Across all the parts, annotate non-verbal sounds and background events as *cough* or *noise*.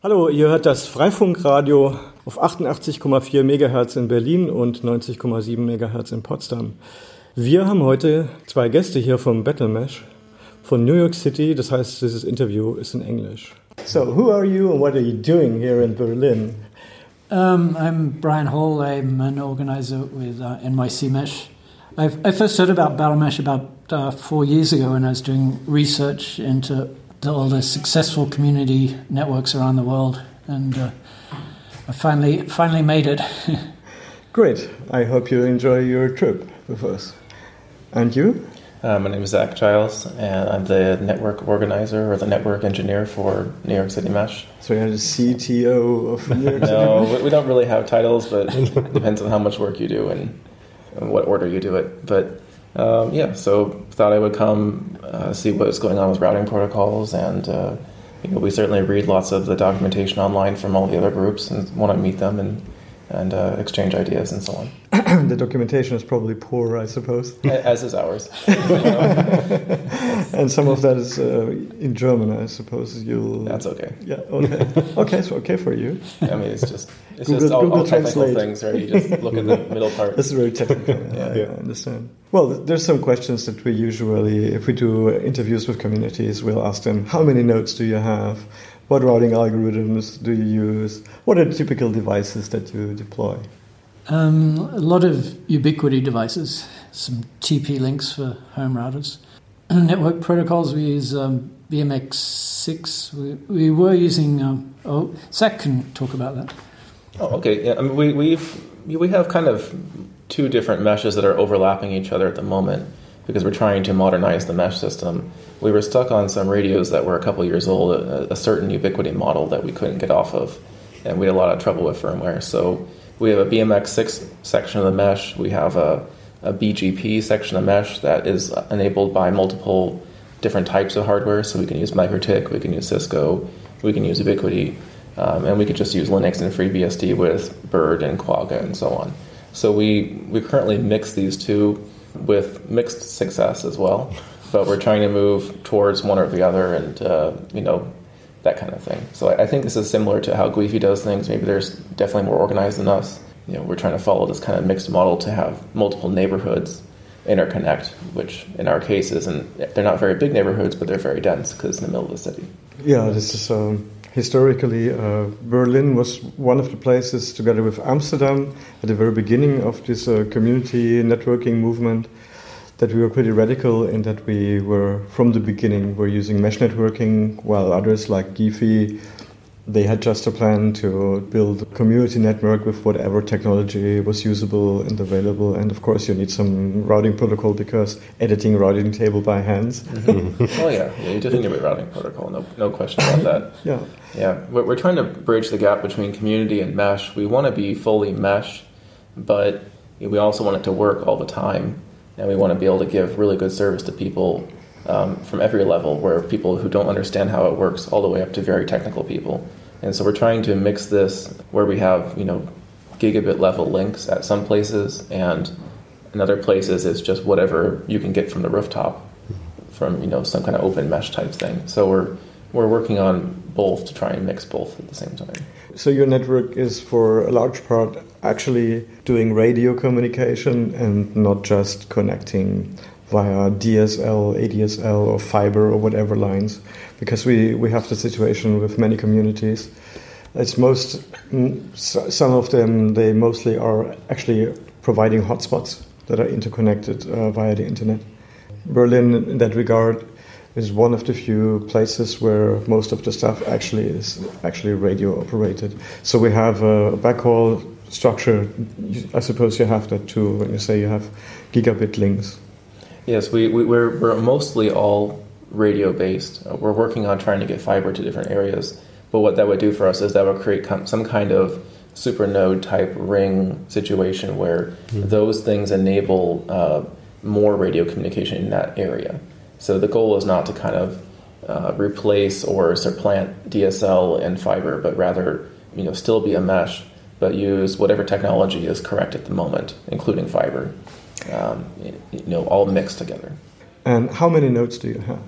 Hallo, ihr hört das Freifunkradio auf 88,4 MHz in Berlin und 90,7 MHz in Potsdam. Wir haben heute zwei Gäste hier vom Battle Mesh von New York City. Das heißt, dieses Interview ist in Englisch. So, who are you and what are you doing here in Berlin? Um, I'm Brian Hall. I'm an organizer with uh, NYC Mesh. I've, I first heard about Battle Mesh about uh, four years ago when I was doing research into all the successful community networks around the world, and uh, I finally finally made it. *laughs* Great. I hope you enjoy your trip with us. And you? Uh, my name is Zach Giles, and I'm the network organizer or the network engineer for New York City Mesh. So you're the CTO of New York City No, we don't really have titles, but it depends on how much work you do and, and what order you do it. But um, yeah, so thought I would come uh, see what's going on with routing protocols, and uh, you know, we certainly read lots of the documentation online from all the other groups and want to meet them and and uh, exchange ideas and so on. *clears throat* the documentation is probably poor, I suppose. As is ours. *laughs* *laughs* and some of that is uh, in German, I suppose. You'll. That's okay. Yeah. Okay. *laughs* okay. So okay for you. I mean, it's just it's Google, just all, Google all technical Translate. things, right? You just look at the *laughs* middle part. This is very technical. *laughs* yeah. I, I understand. Well, there's some questions that we usually, if we do interviews with communities, we'll ask them, how many nodes do you have? What routing algorithms do you use? What are the typical devices that you deploy? Um, a lot of Ubiquiti devices, some TP links for home routers. *clears throat* Network protocols, we use um, BMX6. We, we were using, um, oh, Zach can talk about that. Oh, okay. Yeah, I mean, we, we've, we have kind of two different meshes that are overlapping each other at the moment because we're trying to modernize the mesh system. We were stuck on some radios that were a couple years old, a, a, certain Ubiquiti model that we couldn't get off of, and we had a lot of trouble with firmware. So we have a BMX6 section of the mesh, we have a, a BGP section of mesh that is enabled by multiple different types of hardware. So we can use MikroTik, we can use Cisco, we can use Ubiquiti, um, and we could just use Linux and FreeBSD with Bird and Quagga and so on. So we, we currently mix these two with mixed success as well. But we're trying to move towards one or the other, and uh, you know that kind of thing. So I, I, think this is similar to how Guifi does things. Maybe there's definitely more organized than us. You know, we're trying to follow this kind of mixed model to have multiple neighborhoods interconnect, which in our case isn't. They're not very big neighborhoods, but they're very dense because in the middle of the city. Yeah, this is. Um historically, uh, Berlin was one of the places, together with Amsterdam, at the very beginning of this uh, community networking movement, that we were pretty radical in that we were, from the beginning, were using mesh networking, while others like Guifi they had just a plan to build a community network with whatever technology was usable and available. And of course, you need some routing protocol because editing routing table by hands. Mm-hmm. oh yeah, yeah, you definitely need a routing protocol. No, no question about that. *laughs* yeah, yeah. We're, we're trying to bridge the gap between community and mesh. We want to be fully mesh, but we also want it to work all the time, and we want to be able to give really good service to people um, from every level, where people who don't understand how it works, all the way up to very technical people. And so we're trying to mix this where we have, you know, gigabit level links at some places, and in other places it's just whatever you can get from the rooftop, from you know some kind of open mesh type thing. So we're we're working on both to try and mix both at the same time. So your network is for a large part actually doing radio communication and not just connecting via DSL, ADSL, or fiber or whatever lines, because we, we have the situation with many communities. It's most some of them they mostly are actually providing hotspots that are interconnected uh, via the internet. Berlin, in that regard, is one of the few places where most of the stuff actually is actually radio operated. So we have a backhaul structure. I suppose you have that too when you say you have gigabit links. Yes, we, we, are we're, we're mostly all radio based. Uh, we're working on trying to get fiber to different areas. But what that would do for us is that would create some kind of super node type ring situation where mm-hmm. those things enable uh, more radio communication in that area. So the goal is not to kind of uh, replace or supplant DSL and fiber, but rather you know still be a mesh, but use whatever technology is correct at the moment, including fiber um, you know, all mixed together. And how many nodes do you have?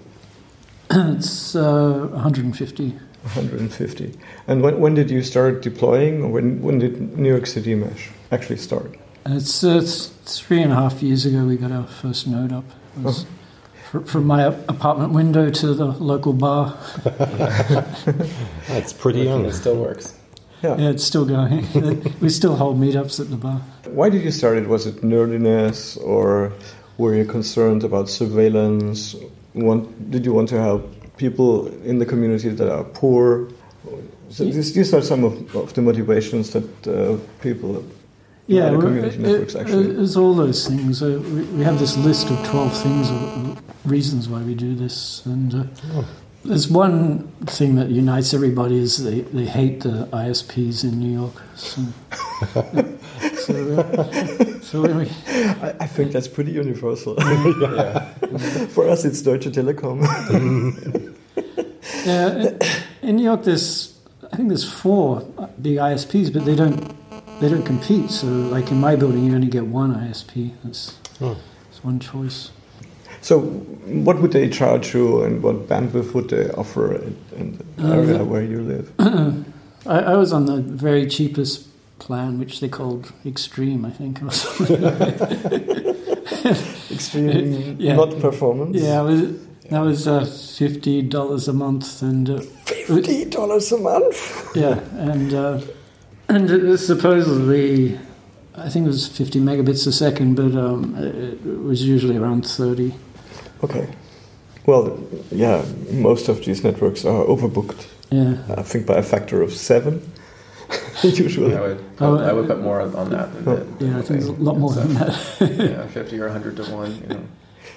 *clears throat* it's uh, 150. 150. And when, when did you start deploying? Or when, when did New York City Mesh actually start? It's, uh, it's three and a half years ago we got our first node up. It fr- from my apartment window to the local bar. *laughs* That's pretty young. It still works. Yeah. Yeah, it's still going. *laughs* we still hold meetups at the bar. Why did you start it? Was it nerdiness or were you concerned about surveillance? Want, did you want to help people in the community that are poor? So these, these are some of, of the motivations that uh, people Yeah, the community it- networks it- actually. it's all those things. Uh, we, we have this list of 12 things, or reasons why we do this. And uh, Oh. There's one thing that unites everybody is they, they hate the ISPs in New York. So, *laughs* so, uh, so we, I, I think that's pretty universal. *laughs* *laughs* Yeah. For us, it's Deutsche Telekom. yeah, in New York, there's I think there's four big ISPs, but they don't they don't compete. So, like in my building, you only get one ISP. That's, Oh. that's one choice. So, what would they charge you, and what bandwidth would they offer in, in the Uh, area where you live? *clears throat* I, I was on the very cheapest plan, which they called Extreme, I think. Or something. *laughs* Extreme, *laughs* Yeah. not performance. yeah, was, that was uh, fifty dollars a month, and uh, fifty dollars a month. *laughs* yeah, and uh, and it was supposedly, I think it was fifty megabits a second, but um, it, it was usually around thirty. Okay. Well, yeah, most of these networks are overbooked. Yeah, I think by a factor of seven. *laughs* Usually. I would, Oh, I would put more on that than oh. that. yeah, I think it's a lot more than that. *laughs* yeah, 50 or 100 to 1. You know.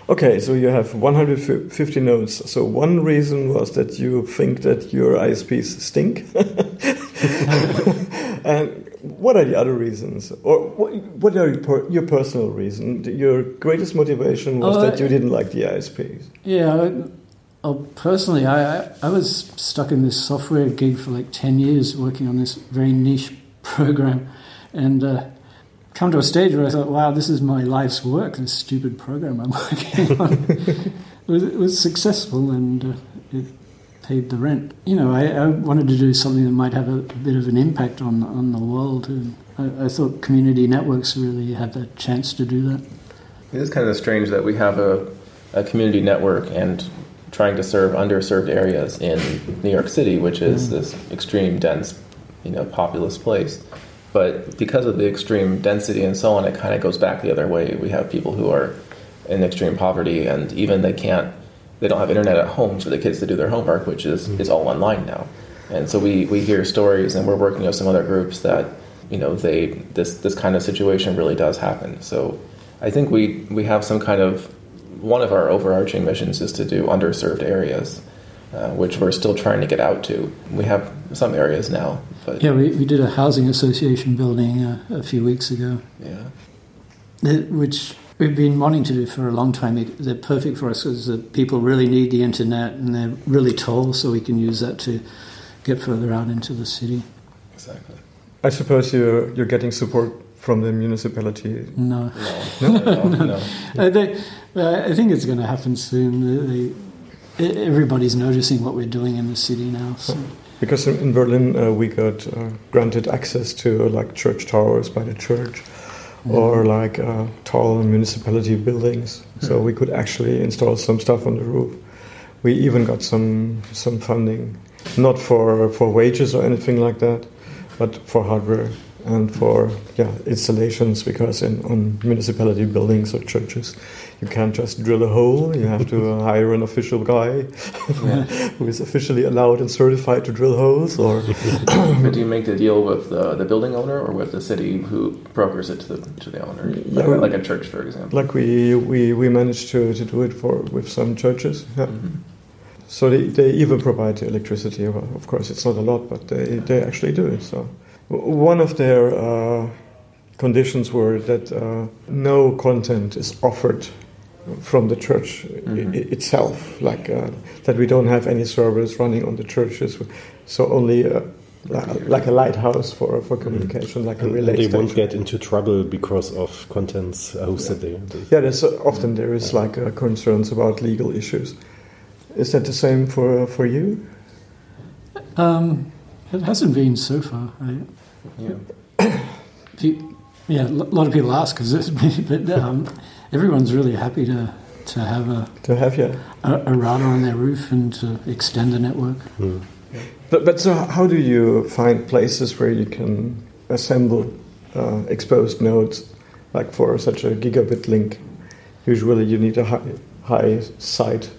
Okay, so you have 150 nodes. So one reason was that you think that your ISPs stink. *laughs* and what are the other reasons? Or what, what are your, per, your personal reason? Your greatest motivation was Oh, that you didn't like the ISPs. Yeah, I- oh, personally, I, I was stuck in this software gig for like ten years, working on this very niche *laughs* program, and uh, come to a stage where I thought, "Wow, this is my life's work. This stupid program I'm *laughs* working on." *laughs* it, was, it was successful and uh, paid the rent. You know, I, I wanted to do something that might have a, bit of an impact on on the world, and I, I thought community networks really had that chance to do that. It is kind of strange that we have a, a community network and trying to serve underserved areas in New York City, which is mm. this extreme dense, you know, populous place. But because of the extreme density and so on, it kind of goes back the other way. We have people who are in extreme poverty, and even they can't, they don't have internet at home for the kids to do their homework, which is is all online now. And so we, we hear stories, and we're working with some other groups that you know they this this kind of situation really does happen. So I think we we have some kind of one of our overarching missions is to do underserved areas, uh, which we're still trying to get out to. We have some areas now, but Yeah, we, we did a housing association building uh, a few weeks ago, yeah. that- which we've been wanting to do for a long time. They're perfect for us because the people really need the internet and they're really tall, so we can use that to get further out into the city. exactly. I suppose you're, you're getting support from the municipality. No, No, *laughs* no, no, no. Uh, they, uh, I think it's going to happen soon. They, they, everybody's noticing what we're doing in the city now. So. Because in, in Berlin, uh, we got uh, granted access to uh, like church towers by the church, or like uh, tall municipality buildings. So we could actually install some stuff on the roof. We even got some some funding, not for for wages or anything like that, but for hardware and for yeah installations. Because in on municipality buildings or churches, you can't just drill a hole. You have to uh, hire an official guy *laughs* who is officially allowed and certified to drill holes, or *coughs* But do you make the deal with the, the building owner or with the city who brokers it to the to the owner, like, Yeah. like a church, for example? like we we, we managed to, to do it for with some churches. Yeah. Mhm. So they, they even provide electricity. Well, of course, it's not a lot, but they, they actually do it. So W- one of their uh, conditions were that uh, no content is offered from the church i- Mhm. i- itself, like uh, that we don't have any servers running on the churches, so only. Uh, like a lighthouse for, for communication, like a And relay they won't get into trouble because of contents hosted there. Yeah, there's uh, often there is like uh, concerns about legal issues. Is that the same for for you? Um, it hasn't been so far. I, Yeah. Pe- yeah, a lot of people ask because *laughs* but um, everyone's really happy to to have a, To have yeah. a, a router on their roof and to extend the network. But but so how do you find places where you can assemble uh, exposed nodes, like for such a gigabit link? Usually you need a high high site,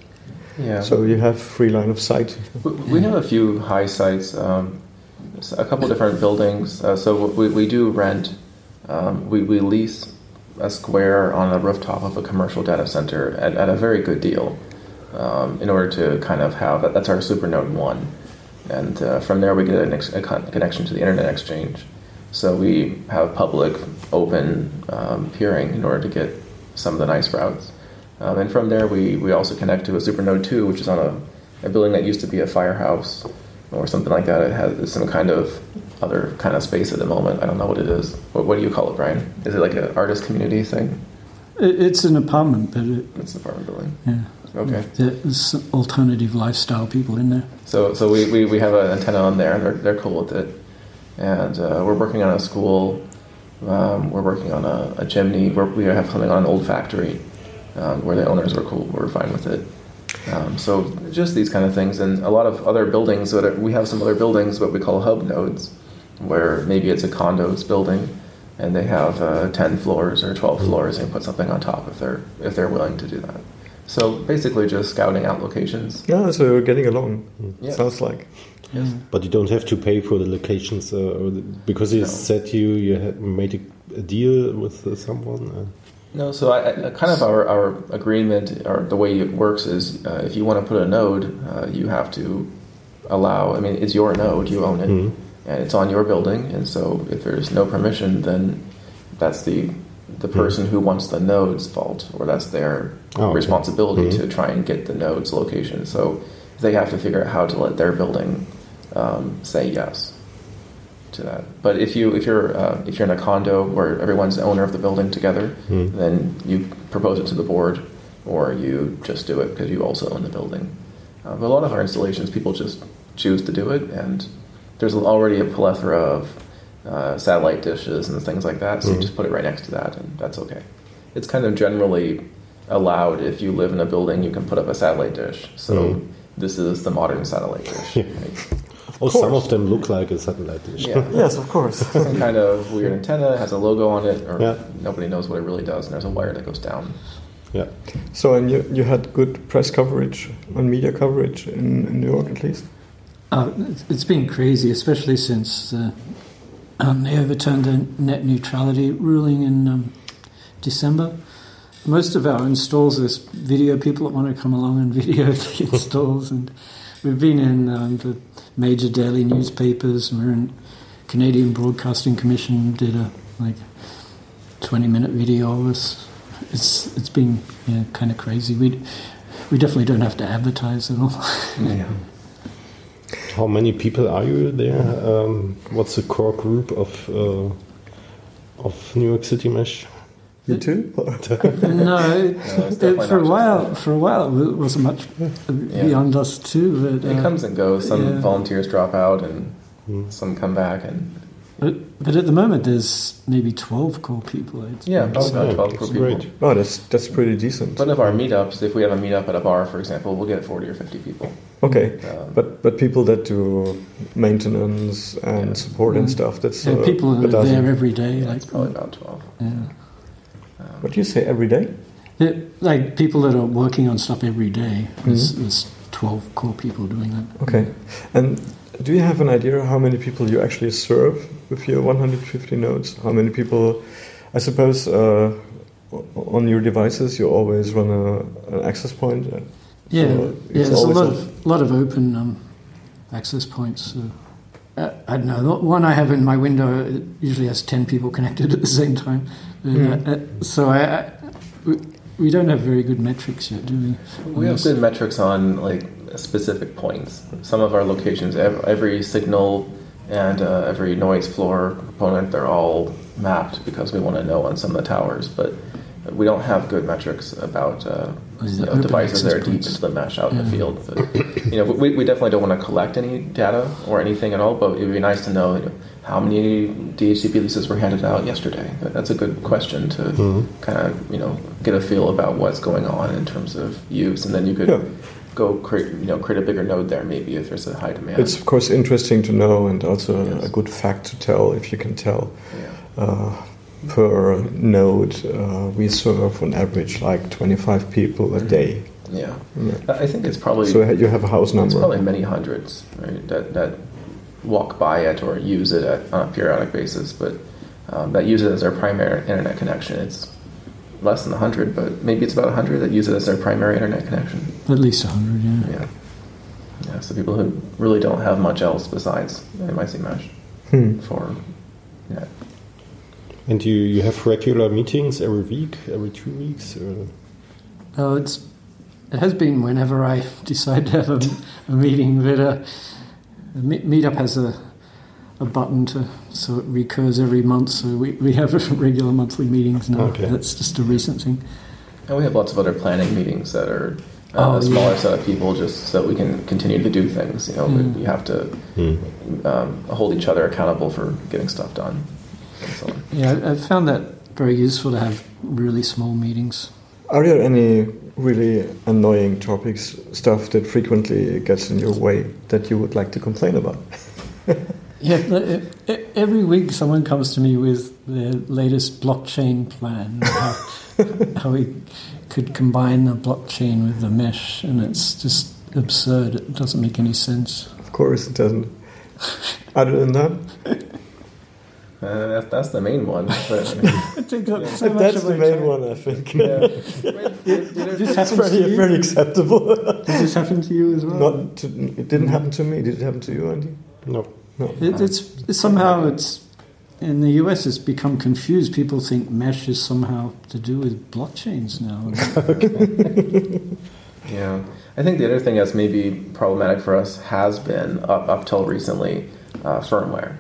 Yeah. so you have free line of sight. We, we have a few high sites, um, s- a couple different buildings. Uh, so we, we do rent, um, we, we lease a square on the rooftop of a commercial data center at, at a very good deal um, in order to kind of have that. That's our Supernode 1. And uh, from there, we get an ex- a con- connection to the Internet Exchange. So we have public, open um, peering in order to get some of the nice routes. Um, and from there, we, we also connect to a Supernode 2, which is on a, a building that used to be a firehouse or something like that. It has some kind of other kind of space at the moment. I don't know what it is. What, what do you call it, Brian? Is it like an artist community thing? It's an apartment, but it, It's an apartment building. yeah, Okay. there's alternative lifestyle people in there. So, so we, we, we have an antenna on there. They're, they're cool with it. And uh, we're working on a school. Um, we're working on a, a chimney. We're, we have something on an old factory um, where the owners were cool. We're fine with it. Um, so just these kind of things. And a lot of other buildings. That are, we have some other buildings, what we call hub nodes, where maybe it's a condos building and they have uh, 10 floors or 12 floors and put something on top if they're, if they're willing to do that. So basically just scouting out locations. Yeah, so you're getting along. Yeah. Sounds like. But you don't have to pay for the locations uh, because you No. said you you had made a, a deal with uh, someone. Uh, No, so I, I, kind of our, our agreement or the way it works is uh, if you want to put a node, uh, you have to allow. I mean, it's your node, you own it, Mhm. and it's on your building. And so if there's no permission, then that's the the person who wants the node's fault, or that's their Oh, okay. responsibility Mhm. to try and get the node's location. So they have to figure out how to let their building um, say yes to that. But if you if you're uh, if you're in a condo where everyone's the owner of the building together, Hmm. then you propose it to the board, or you just do it because you also own the building. Uh, but a lot of our installations, people just choose to do it, and there's already a plethora of uh, satellite dishes and things like that. So you Mhm. just put it right next to that, and that's okay. It's kind of generally allowed if you live in a building, you can put up a satellite dish. So Mhm. this is the modern satellite dish. *laughs* right? Oh, some of them look like a satellite dish. Yeah. *laughs* Yes, of course. *laughs* Some kind of weird antenna has a logo on it, or Yeah. nobody knows what it really does, and there's a wire that goes down. yeah. so, and you, you had good press coverage and media coverage in, in New York, at least. Uh, it's- it's been crazy, especially since uh, um, they overturned the net neutrality ruling in um, December. Most of our installs, there's video people that want to come along and *laughs* video the installs, and we've been in um, the major daily newspapers. and We're in Canadian Broadcasting Commission did a like 20 minute video of us. It's it's been yeah, kind of crazy. We we definitely don't have to advertise at all. Yeah. *laughs* How many people are you there? Um, what's the core group of uh, of New York City Mesh? You too? *laughs* no, it's it, for a not while, for a while, it wasn't much beyond us too. But, It uh, comes and goes. Some yeah. volunteers drop out, and Hmm. some come back, and but, but at the moment, there's maybe twelve core people. I'd yeah, say. probably about Yeah, twelve that's per people. great. oh, that's that's pretty decent. One of our meetups, if we have a meetup at a bar, for example, we'll get forty or fifty people. Okay, Um, but but people that do maintenance and Yeah. support and Mm. stuff, that's and uh, people a are there every day. yeah, like, it's probably about twelve. yeah. Um, What do you say every day? Yeah, like people that are working on stuff every day. There's, Mhm. there's twelve core people doing that. Okay, and do you have an idea how many people you actually serve with your 150 nodes? How many people? I suppose uh, on your devices you always run a, an access point. uh, Yeah, so yeah. There's a lot of lot of open um, access points. So, uh, I don't know. The one I have in my window it usually has ten people connected at the same time. Hmm. uh, so I, I we, we don't have very good metrics yet, do we? We have good metrics on like specific points. Some of our locations, every signal and uh, every noise floor component, they're all mapped because we want to know on some of the towers. But we don't have good metrics about uh, you know, devices that are deep points? into the mesh out in the field. But, you know, we, we definitely don't want to collect any data or anything at all. But it would be nice to know, you know how many DHCP leases were handed out yesterday. That's a good question to kind of you know get a feel about what's going on in terms of use, and then you could Yeah. go create you know create a bigger node there maybe if there's a high demand. It's of course interesting to know, and also Yes. a good fact to tell if you can tell. yeah. Uh, per node, uh, we serve on average like 25 people a day. Yeah, Yeah. I I think it's probably So you have a house it's number. probably many hundreds right, that that walk by it or use it at, on a periodic basis, but um, that use it as their primary internet connection. It's less than hundred, but maybe it's about hundred that use it as their primary internet connection. At least 100, yeah. Yeah, yeah. So people who really don't have much else besides NYC Mesh Hmm. for yeah. And you, you have regular meetings every week, every two weeks? Or? Oh, it's it has been whenever I *laughs* decide to have a, a meeting, but uh, the Meetup has a a button to so it recurs every month. So we, we have *laughs* regular monthly meetings now. Okay. That's just a recent thing. And we have lots of other planning meetings that are uh, Oh, a smaller yeah. set of people just so we can continue to do things. You know, Mm. you have to um, hold each other accountable for getting stuff done. And so on. Yeah, I, found that very useful to have really small meetings. Are there any really annoying topics, stuff that frequently gets in your way that you would like to complain about? *laughs* Yeah, every week someone comes to me with their latest blockchain plan, how, *laughs* how we could combine the blockchain with the mesh, and it's just absurd. It doesn't make any sense. Of course, it doesn't. Other than that, Uh, that, that's the main one. But, *laughs* It takes up so much that's of the main time. one, I think. yeah. *laughs* This It's happens to very, you? very acceptable. Does this happen to you as well? Not to, it didn't happen to me. Did it happen to you, Andy? No. No. It, it's, it's somehow it's in the US. It's become confused. People think mesh is somehow to do with blockchains now. *laughs* Yeah, I think the other thing that's maybe problematic for us has been up up till recently uh, firmware.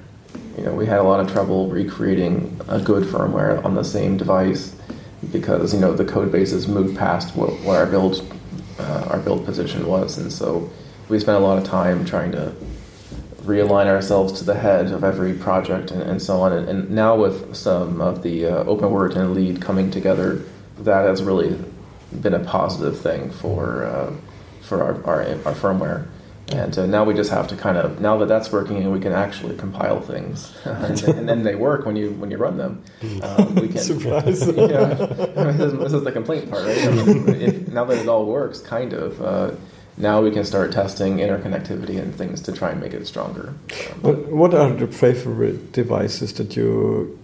You know, we had a lot of trouble recreating a good firmware on the same device because you know the code bases moved past what, our build uh, our build position was, and so we spent a lot of time trying to realign ourselves to the head of every project and, and so on. And, and now with some of the uh, OpenWrt and LEDE coming together, that has really been a positive thing for uh, for our, our, our firmware. And uh, now we just have to kind of now that that's working and we can actually compile things, *laughs* and, and then they work when you when you run them. Um, we can *laughs* Surprise. *laughs* yeah. I mean, this, is, this is the complaint part, right? I mean, if, now that it all works, kind of, uh, now we can start testing interconnectivity and things to try and make it stronger. Um, What what are the favorite devices that you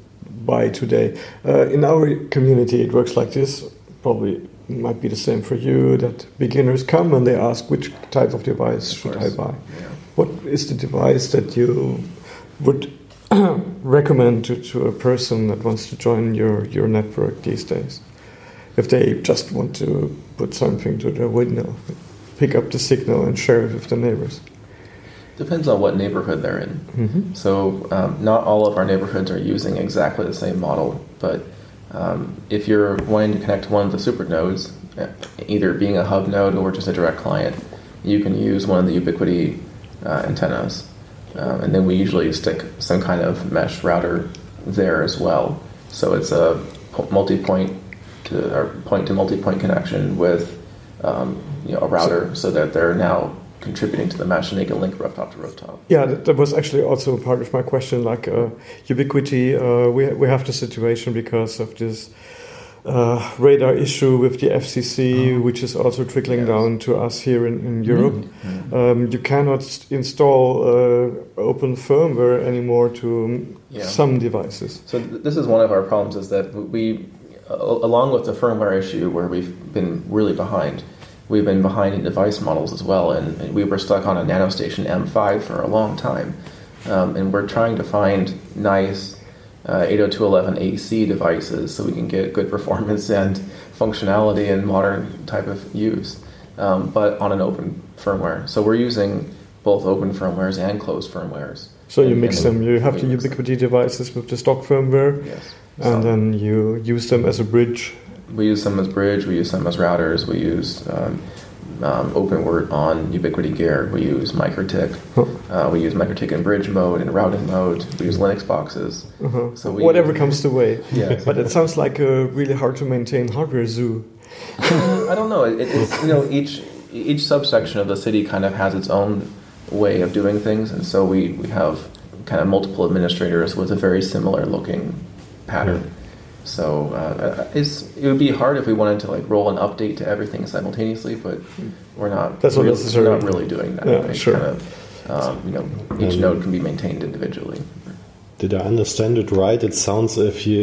buy today? Uh, in our community, it works like this. Probably might be the same for you. That beginners come and they ask which type of device Of should. I buy. yeah. What is the device that you would *clears throat* recommend to, to a person that wants to join your, your network these days? If they just want to put something to their window, pick up the signal and share it with the neighbors. Depends on what neighborhood they're in. hmm So, um, not all of our neighborhoods are using exactly the same model, but um, if you're wanting to connect to one of the super nodes, uh, either being a hub node or just a direct client, you can use one of the Ubiquiti uh, antennas. Um, and then we usually stick some kind of mesh router there as well. So it's a multi-point to or point to multi-point connection with um, you know a router, so that they're now contributing to the mesh and they can link rooftop to rooftop. Yeah, that, that was actually also part of my question. Like uh, Ubiquiti, uh, we we have the situation because of this uh, radar issue with the FCC, Oh. which is also trickling Yes. down to us here in, in Europe. Mm-hmm. Um, you cannot install uh, open firmware anymore to Yeah. some devices. So th- this is one of our problems is that we, along with the firmware issue where we've been really behind, we've been behind in device models as well, and, and we were stuck on a nanostation M5 for a long time, um, and we're trying to find nice uh, 802.11ac devices so we can get good performance *laughs* and functionality and modern type of use, um, but on an open firmware. So we're using both open firmwares and closed firmwares. So you And- mix and them. You have the. Ubiquiti devices with the stock firmware, Yes. and So- then you use them as a bridge we use some as bridge, we use some as routers, we use um, um, OpenWrt on Ubiquiti Gear, we use MikroTik, uh, we use MikroTik in bridge mode and routing mode, we use Linux boxes. Uh-huh. So we, Whatever comes the way. Yeah. *laughs* But it sounds like a really hard to maintain hardware zoo. I don't know. It, it's you know each each subsection of the city kind of has its own way of doing things, and so we we have kind of multiple administrators with a very similar looking pattern. So uh, it's it would be hard if we wanted to like roll an update to everything simultaneously, but we're not. That's not really, necessary. We're not really doing that. Yeah, sure. Kind of, um, you know, each Um, node can be maintained individually. Did I understand it right? It sounds if you,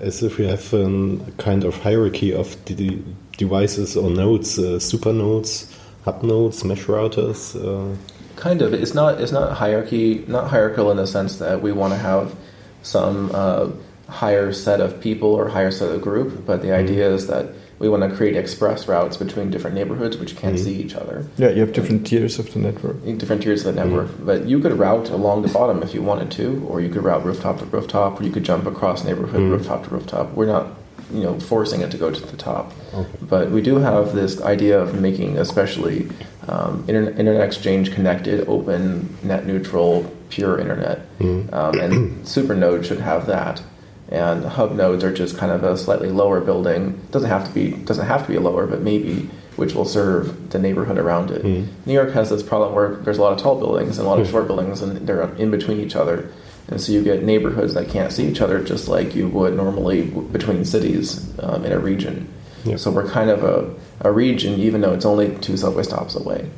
uh, as if you have a kind of hierarchy of the devices or nodes, uh, super nodes, hub nodes, mesh routers. Uh, Kind of. It's not. It's not hierarchy. Not hierarchical in the sense that we want to have some uh, higher set of people or higher set of group. But the mm-hmm. idea is that we want to create express routes between different neighborhoods which can't mm-hmm. see each other. Yeah, you have different tiers of the network. different tiers of the mm-hmm. network. But you could route along the bottom if you wanted to, or you could route rooftop to rooftop, or you could jump across neighborhood rooftop to rooftop. We're not, you know, forcing it to go to the top. But we do have this idea of making, especially um, internet, internet exchange connected, open, net neutral, pure internet. Um, and SuperNode should have that. And hub nodes are just kind of a slightly lower building. Doesn't have to be doesn't have to be a lower, but maybe which will serve the neighborhood around it. New York has this problem where there's a lot of tall buildings and a lot of short buildings, and they're in between each other. And so you get neighborhoods that can't see each other, just like you would normally between cities um, in a region. Yeah. So we're kind of a, a region, even though it's only two subway stops away.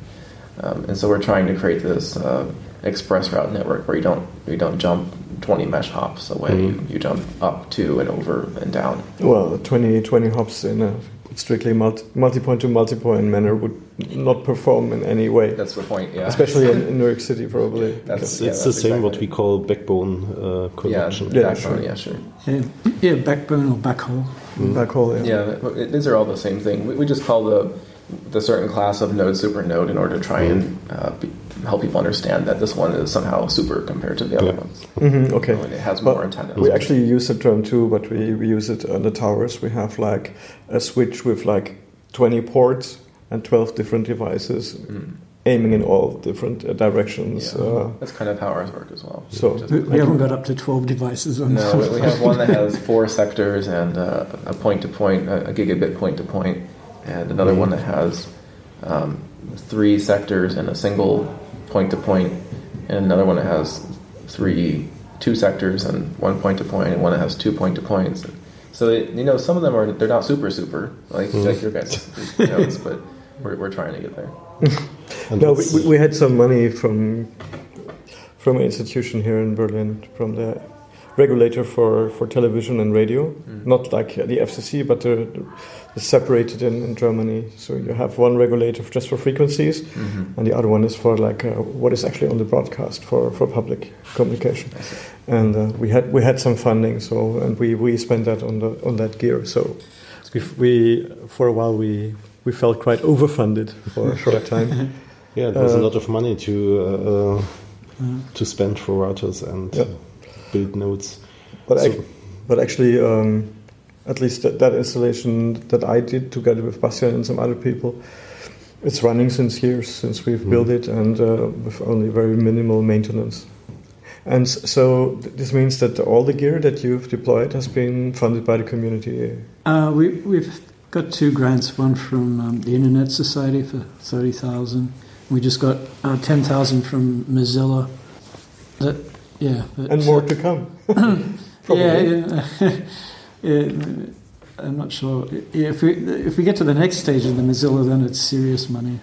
Um, and so we're trying to create this uh, express route network where you don't you don't jump 20 mesh hops away. You, you jump up to and over and down. Well, 20, 20 hops in a strictly multi, multi-point to multi-point manner would not perform in any way, That's the point. Yeah. especially in, in *laughs* New York City, probably. That's- it's yeah, it's the that's same what we call backbone uh, connection. Yeah, backbone, sure. yeah, sure. Yeah, yeah, backbone or backhaul. Backhaul, yeah. Yeah, th- it- these are all the same thing. We, we just call the the certain class of node super node in order to try and uh, be, help people understand that this one is somehow super compared to the other Yeah. ones. hmm okay. And it has But more antennas. We actually use the term too, but we, we use it on the towers. We have like a switch with like 20 ports and 12 different devices Mm. aiming in all different uh, directions. Yeah. Uh, That's kind of how ours work as well. So- We, we haven't got up to 12 devices on no, we- we have one that has *laughs* four sectors and uh, a point to point, a a gigabit point to point, and another one that has um, three sectors and a single point to point, and another one that has three, two sectors and one point to point, and one that has two point to points. So it, you know, some of them are they're not super super like mm-hmm. like your guys' nodes, but we're, we're trying to get there. *laughs* No, we, we- we had some money from from an institution here in Berlin, from the regulator for, for television and radio, not like the FCC, but the, the separated in, in Germany. So you have one regulator just for frequencies, and the other one is for like uh, what is actually on the broadcast for, for public communication. And uh, we had we had some funding, so and we, we spent that on the on that gear. So we, we for a while we we felt quite overfunded for a short *laughs* time. yeah, there's uh, a lot of money to uh, uh, to spend for routers and Yeah. Build nodes. But, So- ac- but actually, um, at least that, that installation that I did together with Bastian and some other people, it's running since years since we've Mm. built it and uh, with only very minimal maintenance. And so this means that all the gear that you've deployed has been funded by the community. Uh, we, we've got two grants, one from um, the Internet Society for 30000 We just got uh, 10000 from Mozilla. That, yeah. but- And more to come. *laughs* *laughs* Probably. Yeah, yeah, *laughs* yeah, I'm not sure. If we, if we get to the next stage of the Mozilla, then it's serious money.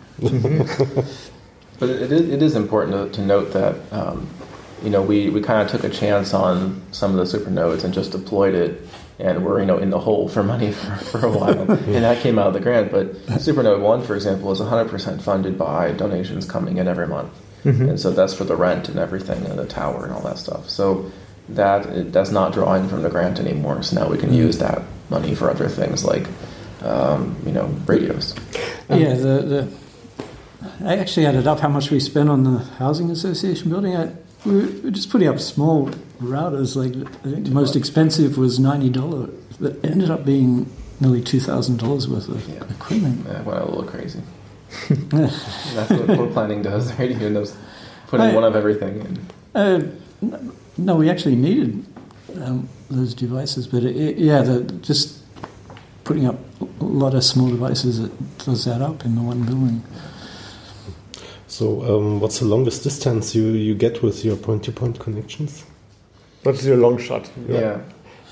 But it is, it is important to, to note that um, you know we, we kind of took a chance on some of the super nodes and just deployed it, and we're you know in the hole for money for, for a while, and that came out of the grant. But Supernode One, for example, is 100% funded by donations coming in every month, Mm-hmm. and so that's for the rent and everything, and the tower and all that stuff. So that it, that's not drawing from the grant anymore. So now we can mm-hmm. use that money for other things like um, you know radios. yeah, um, the, the I actually added up how much we spent on the housing association building. I, we were just putting up small routers. Like I think the most expensive was ninety dollars. That ended up being nearly two thousand dollars worth of Yeah. equipment. Yeah, went a little crazy. That's what core planning does, right? You end up putting Right. one of everything in. Uh, no, we actually needed um, those devices, but it, it, yeah, the, just putting up a lot of small devices it does that up in the one building. So, um, what's the longest distance you, you get with your point-to-point connections? What's your long shot? Yeah. The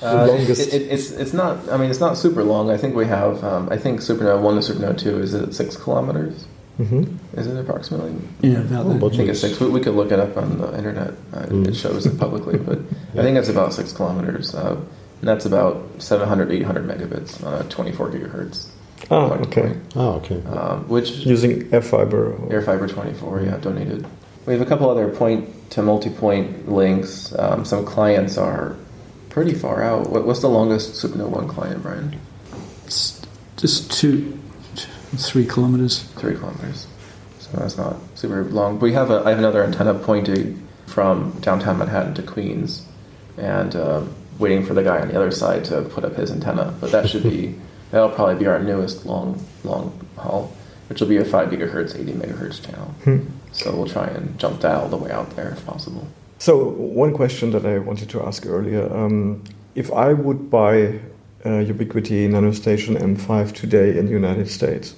Uh, longest- It, it, it's it's not. I mean, it's not super long. I think we have. Um, I think Supernode one to Supernode two is it six kilometers? hmm Is it approximately? Yeah, about Oh, I think it's six. We, we could look it up on the internet. Uh, Mm. It shows it publicly, but *laughs* I think it's about six kilometers. Uh, and that's about 700, 800 megabits on a 24 gigahertz. Oh, okay. point. Ah, okay. Um, which Using airFiber. or- airFiber 24, yeah, donated. We have a couple other point to multi-point links. Um, some clients are pretty far out. What, what's the longest Supernode One client, Brian? It's just two, two, three kilometers. Three kilometers. So that's not super long. We have a, I have another antenna pointed from downtown Manhattan to Queens, and um, waiting for the guy on the other side to put up his antenna. But that should be *laughs* that'll probably be our newest long long haul, which will be a five gigahertz, eighty megahertz channel. Hmm. So we'll try and jump that all the way out there if possible. So one question that I wanted to ask earlier: um, If I would buy uh, Ubiquiti NanoStation M5 today in the United States,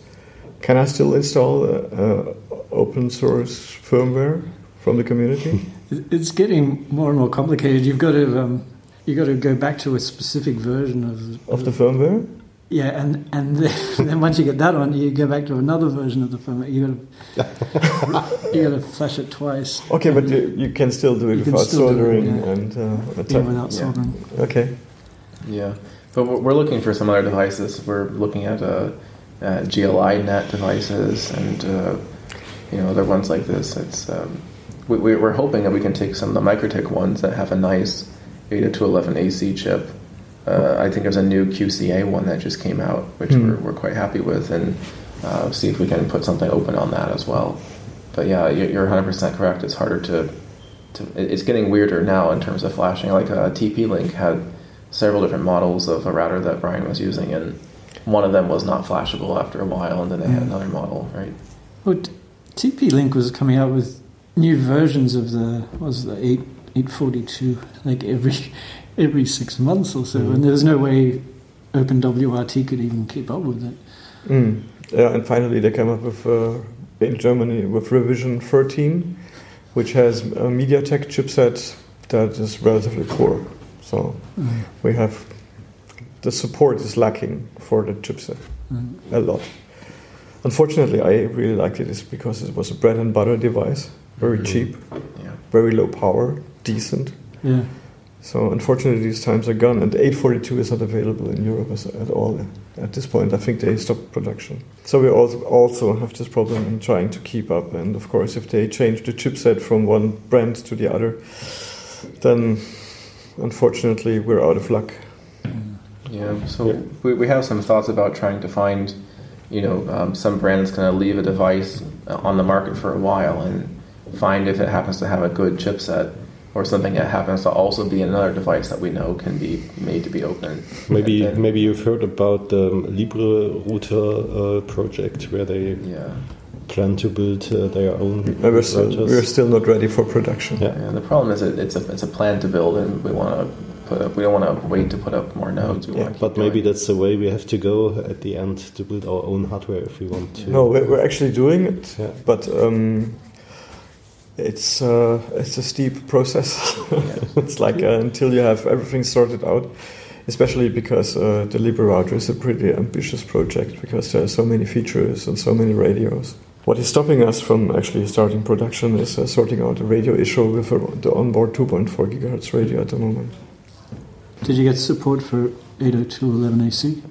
can I still install uh, open source firmware from the community? *laughs* It's getting more and more complicated. You've got to um, you got to go back to a specific version of of the firmware? Yeah, and and then, *laughs* then once you get that on, you go back to another version of the firmware. You got to you got to flash it twice. Okay, but you, you can still do it without still do it, soldering yeah. and uh, Yeah, attack. without Yeah. soldering. Okay. Yeah, but we're we're looking for some other devices. We're looking at uh, uh, GL.iNet devices and uh, you know other ones like this. It's um, we, we- we're hoping that we can take some of the MikroTik ones that have a nice 8 to 11 AC chip. Uh, I think there's a new QCA one that just came out, which Hmm. we're, we're quite happy with, and uh, see if we can put something open on that as well. But yeah, you- you're 100% correct. It's harder to, to it's getting weirder now in terms of flashing. Like uh, TP Link had several different models of a router that Brian was using, and one of them was not flashable after a while, and then they had Mm. another model, right? Well, TP Link was coming out with new versions of the what was the eight eight forty two like every *laughs* every six months or so, Mhm. and there was no way OpenWRT could even keep up with it. Mm. Yeah, and finally they came up with uh, in Germany with revision 13, which has a MediaTek chipset that is relatively poor. So Mm. we have the support is lacking for the chipset Mm. a lot. Unfortunately, I really liked it is because it was a bread and butter device, very Mhm. cheap, Yeah. very low power, decent. Yeah, So unfortunately, these times are gone, and 842 is not available in Europe at all at this point. I think they stopped production. So we also also have this problem in trying to keep up. And of course, if they change the chipset from one brand to the other, then unfortunately we're out of luck. Yeah, so Yeah. We, we have some thoughts about trying to find, you know, um, some brands going to leave a device uh, on the market for a while and find if it happens to have a good chipset or something that happens to also be another device that we know can be made to be open. Maybe then- maybe you've heard about the Libre Router uh, project where they Yeah. plan to build uh, their own we're still, routers. we're still not ready for production. Yeah. Yeah, the problem is it, it's a it's a plan to build, and we want to put up. We don't want to wait to put up more nodes. We Yeah, want But maybe that's the way we have to go at the end to build our own hardware if we want to. No, we're, we're actually doing it, Yeah. but um, it's uh, it's a steep process. *laughs* it's like uh, until you have everything sorted out, especially because uh, the Libre router is a pretty ambitious project because there are so many features and so many radios. What is stopping us from actually starting production is uh, sorting out the radio issue with the onboard 2.4 gigahertz radio at the moment. did you get support for 802.11ac?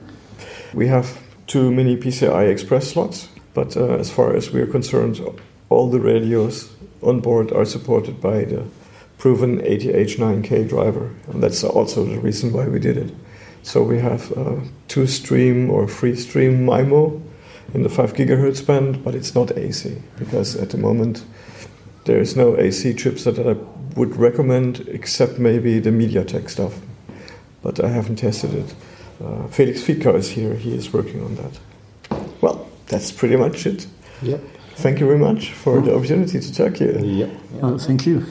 We have two mini PCI Express slots, but uh, as far as we are concerned, all the radios on board are supported by the proven ATH9K driver, and that's also the reason why we did it. So we have uh, two stream or three stream MIMO in the 5 gigahertz band, but it's not AC because at the moment there is no AC chips that I would recommend except maybe the MediaTek stuff, but I haven't tested it. uh, Felix Fietkau is here. He is working on that. Well, that's pretty much it. Yep. Thank you very much for the opportunity to talk here. Yep. Well, oh, thank you.